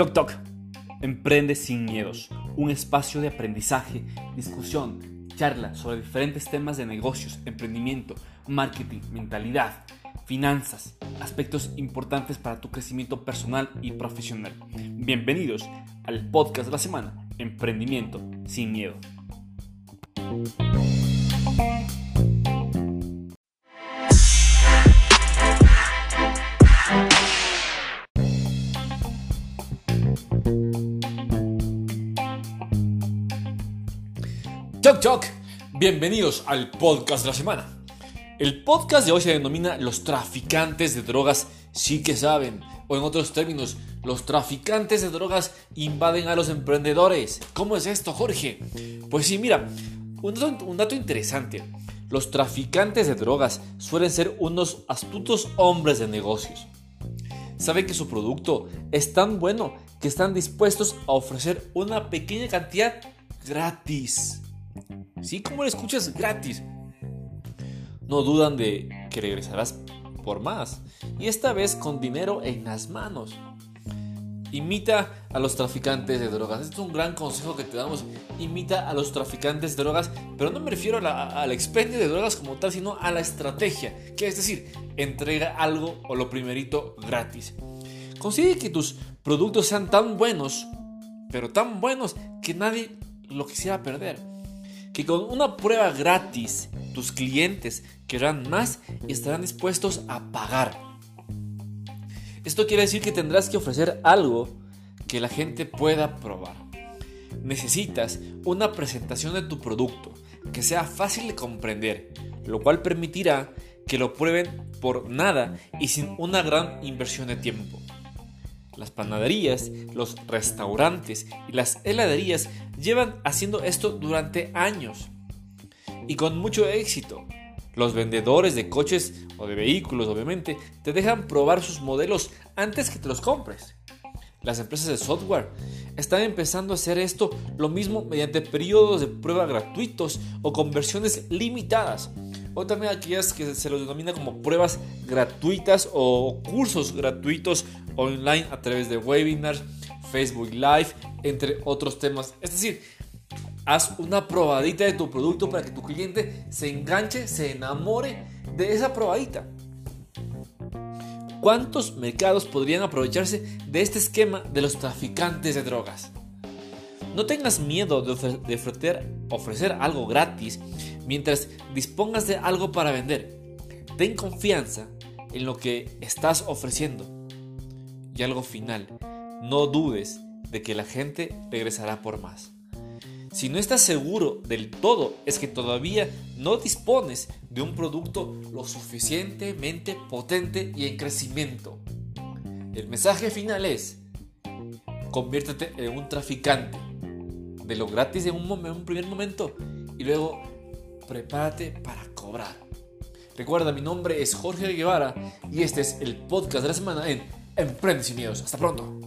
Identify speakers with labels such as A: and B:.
A: Toc Toc. Emprende sin miedos. Un espacio de aprendizaje, discusión, charla sobre diferentes temas de negocios, emprendimiento, marketing, mentalidad, finanzas, aspectos importantes para tu crecimiento personal y profesional. Bienvenidos al podcast de la semana, Emprendimiento sin miedo. Choc Choc, bienvenidos al podcast de la semana. El podcast de hoy se denomina Los traficantes de drogas sí que saben, o en otros términos, los traficantes de drogas invaden a los emprendedores. ¿Cómo es esto, Jorge? Pues sí, mira, un dato, un dato interesante. Los traficantes de drogas suelen ser unos astutos hombres de negocios. Saben que su producto es tan bueno que están dispuestos a ofrecer una pequeña cantidad gratis. Sí, como lo escuchas gratis. No dudan de que regresarás por más. Y esta vez con dinero en las manos. Imita a los traficantes de drogas. Este es un gran consejo que te damos. Imita a los traficantes de drogas. Pero no me refiero al expendio de drogas como tal, sino a la estrategia. Que es decir, entrega algo o lo primerito gratis. Consigue que tus productos sean tan buenos, pero tan buenos que nadie lo quisiera perder. Que con una prueba gratis tus clientes querrán más y estarán dispuestos a pagar. Esto quiere decir que tendrás que ofrecer algo que la gente pueda probar. Necesitas una presentación de tu producto que sea fácil de comprender, lo cual permitirá que lo prueben por nada y sin una gran inversión de tiempo. Las panaderías, los restaurantes y las heladerías llevan haciendo esto durante años y con mucho éxito. Los vendedores de coches o de vehículos, obviamente, te dejan probar sus modelos antes que te los compres. Las empresas de software están empezando a hacer esto lo mismo mediante periodos de prueba gratuitos o conversiones limitadas. O también aquellas que se los denomina como pruebas gratuitas o cursos gratuitos online a través de webinars, Facebook Live, entre otros temas. Es decir, haz una probadita de tu producto para que tu cliente se enganche, se enamore de esa probadita. ¿Cuántos mercados podrían aprovecharse de este esquema de los traficantes de drogas? No tengas miedo de, ofrecer, ofrecer algo gratis mientras dispongas de algo para vender. Ten confianza en lo que estás ofreciendo. Y algo final, no dudes de que la gente regresará por más. Si no estás seguro del todo, es que todavía no dispones de un producto lo suficientemente potente y en crecimiento. El mensaje final es, conviértete en un traficante de lo gratis en un, primer momento y luego prepárate para cobrar. Recuerda, mi nombre es Jorge Guevara y este es el podcast de la semana en Emprende sin miedos. Hasta pronto.